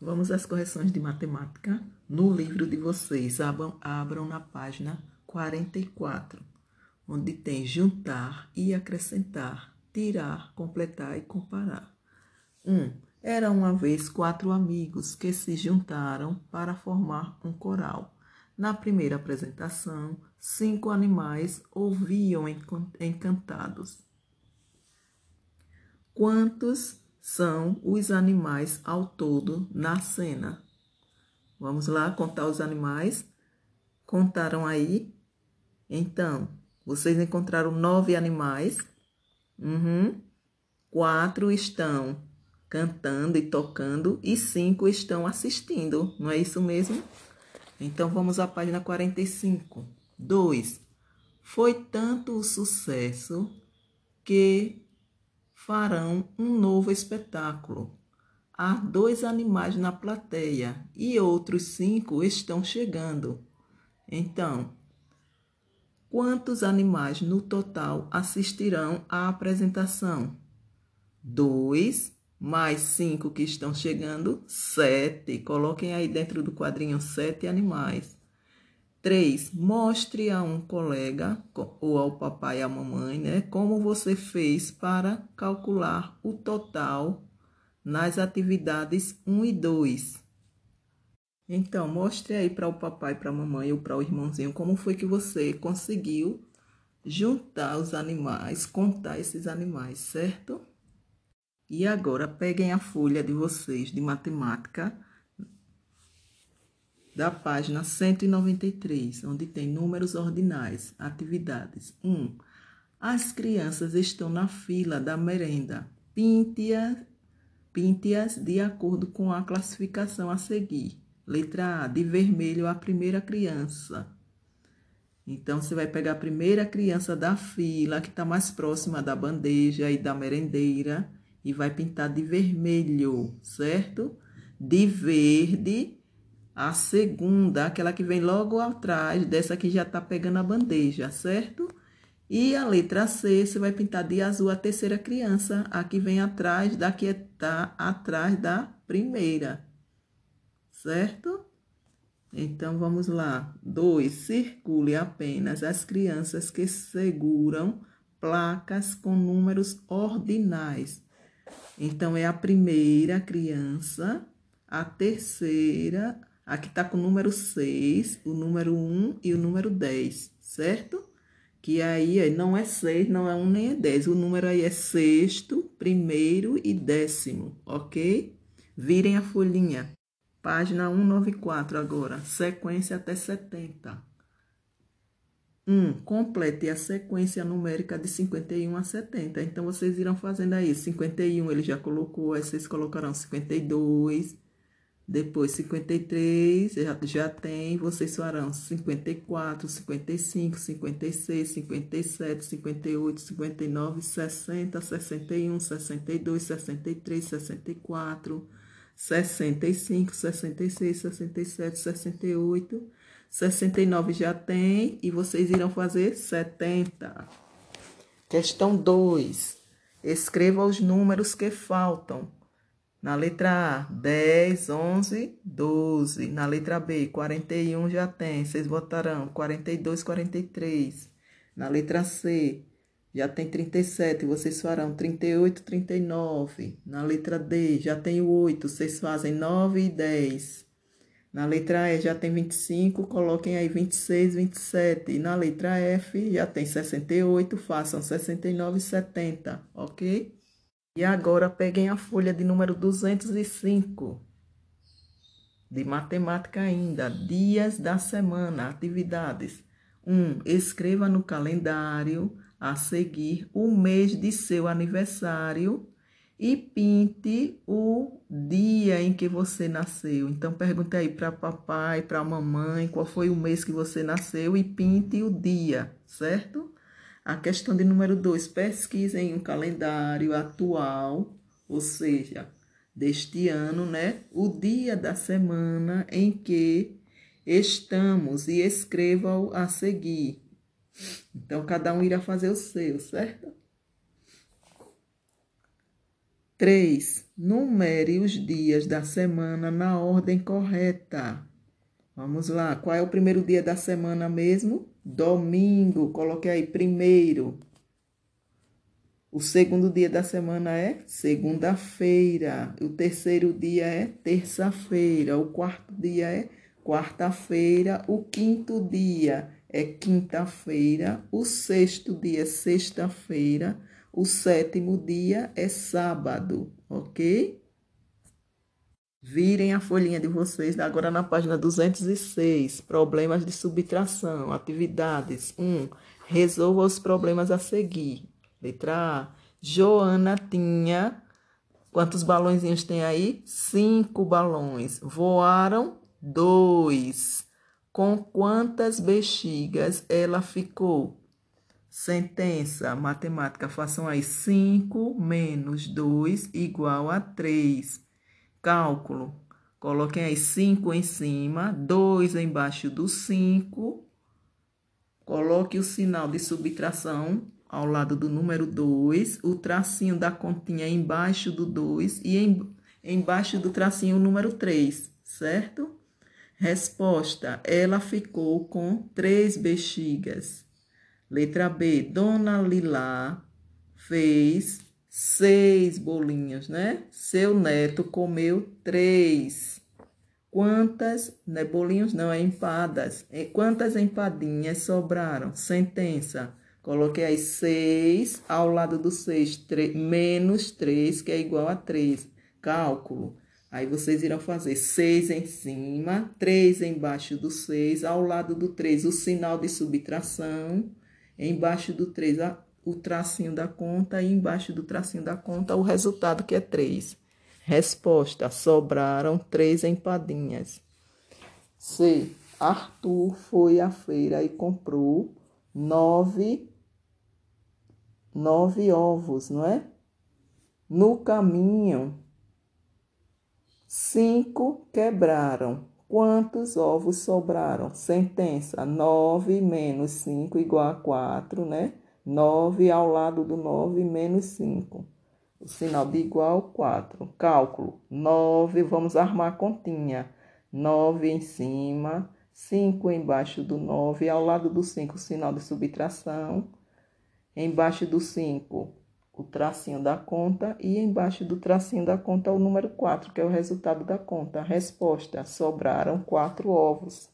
Vamos às correções de matemática no livro de vocês. Abram, abram na página 44, onde tem juntar e acrescentar, tirar, completar e comparar. 1. Um, era uma vez quatro amigos que se juntaram para formar um coral. Na primeira apresentação, cinco animais ouviam encantados. Quantos são os animais ao todo na cena. Vamos lá contar os animais. Contaram aí? Então, vocês encontraram nove animais. Uhum. Quatro estão cantando e tocando e cinco estão assistindo. Não é isso mesmo? Então, vamos à página 45. 2. Foi tanto o sucesso que farão um novo espetáculo. Há dois animais na plateia e outros cinco estão chegando. Então, quantos animais no total assistirão à apresentação? Dois mais cinco que estão chegando, sete. Coloquem aí dentro do quadrinho sete animais. 3. Mostre a um colega ou ao papai e à mamãe, né, como você fez para calcular o total nas atividades 1 e 2. Então, mostre aí para o papai, para a mamãe ou para o irmãozinho como foi que você conseguiu juntar os animais, contar esses animais, certo? E agora peguem a folha de vocês de matemática da página 193, onde tem números ordinais, atividades. 1. Um, as crianças estão na fila da merenda. Pinte-as pinte de acordo com a classificação a seguir. Letra A, de vermelho, a primeira criança. Então, você vai pegar a primeira criança da fila, que está mais próxima da bandeja e da merendeira, e vai pintar de vermelho, certo? De verde, a segunda, aquela que vem logo atrás dessa que já tá pegando a bandeja, certo? E a letra C, você vai pintar de azul a terceira criança, a que vem atrás da que tá atrás da primeira, certo? Então, vamos lá. Dois, circule apenas as crianças que seguram placas com números ordinais. Então, é a primeira criança, a terceira, Aqui está com o número 6, o número 1 e o número 10, certo? Que aí não é 6, não é 1 nem é 10. O número aí é sexto, primeiro e décimo, ok? Virem a folhinha. Página 194 agora. Sequência até 70. 1. Um, complete a sequência numérica de 51 a 70. Então, vocês irão fazendo aí. 51 ele já colocou, aí vocês colocarão 52, depois, 53, já, já tem, vocês farão 54, 55, 56, 57, 58, 59, 60, 61, 62, 63, 64, 65, 66, 67, 68, 69 já tem e vocês irão fazer 70. Questão 2. Escreva os números que faltam na letra A, 10, 11, 12. Na letra B, 41 já tem. Vocês botarão 42, 43. Na letra C, já tem 37. Vocês farão 38, 39. Na letra D, já tem o 8. Vocês fazem 9 e 10. Na letra E já tem 25, coloquem aí 26, 27. E na letra F já tem 68, façam 69 e 70, ok? E agora peguem a folha de número 205, de matemática ainda, dias da semana, atividades. 1. Um, escreva no calendário a seguir o mês de seu aniversário e pinte o dia em que você nasceu. Então pergunte aí para papai, para mamãe, qual foi o mês que você nasceu e pinte o dia, certo? A questão de número 2, pesquisem um calendário atual, ou seja, deste ano, né? O dia da semana em que estamos e escreva-o a seguir. Então, cada um irá fazer o seu, certo? 3. Numere os dias da semana na ordem correta. Vamos lá, qual é o primeiro dia da semana mesmo? Domingo, coloque aí primeiro. O segundo dia da semana é segunda-feira. O terceiro dia é terça-feira. O quarto dia é quarta-feira. O quinto dia é quinta-feira. O sexto dia é sexta-feira. O sétimo dia é sábado, ok? Virem a folhinha de vocês agora na página 206. Problemas de subtração. Atividades. 1. Um, resolva os problemas a seguir. Letra A. Joana tinha. Quantos balõezinhos tem aí? Cinco balões. Voaram dois. Com quantas bexigas ela ficou? Sentença matemática. Façam aí. 5 menos 2 igual a 3. Cálculo. Coloquem aí 5 em cima, 2 embaixo do 5. Coloque o sinal de subtração ao lado do número 2, o tracinho da continha embaixo do 2 e em, embaixo do tracinho o número 3, certo? Resposta: ela ficou com três bexigas. Letra B: Dona Lilá fez seis bolinhos, né? Seu neto comeu três. Quantas, né, bolinhos não, é empadas. E quantas empadinhas sobraram? Sentença. Coloquei aí 6 ao lado do 6, menos 3, que é igual a 3. Cálculo. Aí vocês irão fazer 6 em cima, 3 embaixo do 6, ao lado do 3 o sinal de subtração, embaixo do 3 o tracinho da conta e embaixo do tracinho da conta o resultado que é 3. Resposta: sobraram 3 empadinhas. C. Arthur foi à feira e comprou 9 nove ovos, não é? No caminho, cinco quebraram. Quantos ovos sobraram? Sentença: nove menos cinco igual a quatro, né? Nove ao lado do nove menos cinco. O sinal de igual, quatro. Cálculo: nove, vamos armar a continha. Nove em cima, cinco embaixo do nove, ao lado do cinco, sinal de subtração Embaixo do 5, o tracinho da conta. E embaixo do tracinho da conta, o número 4, que é o resultado da conta. Resposta: sobraram quatro ovos.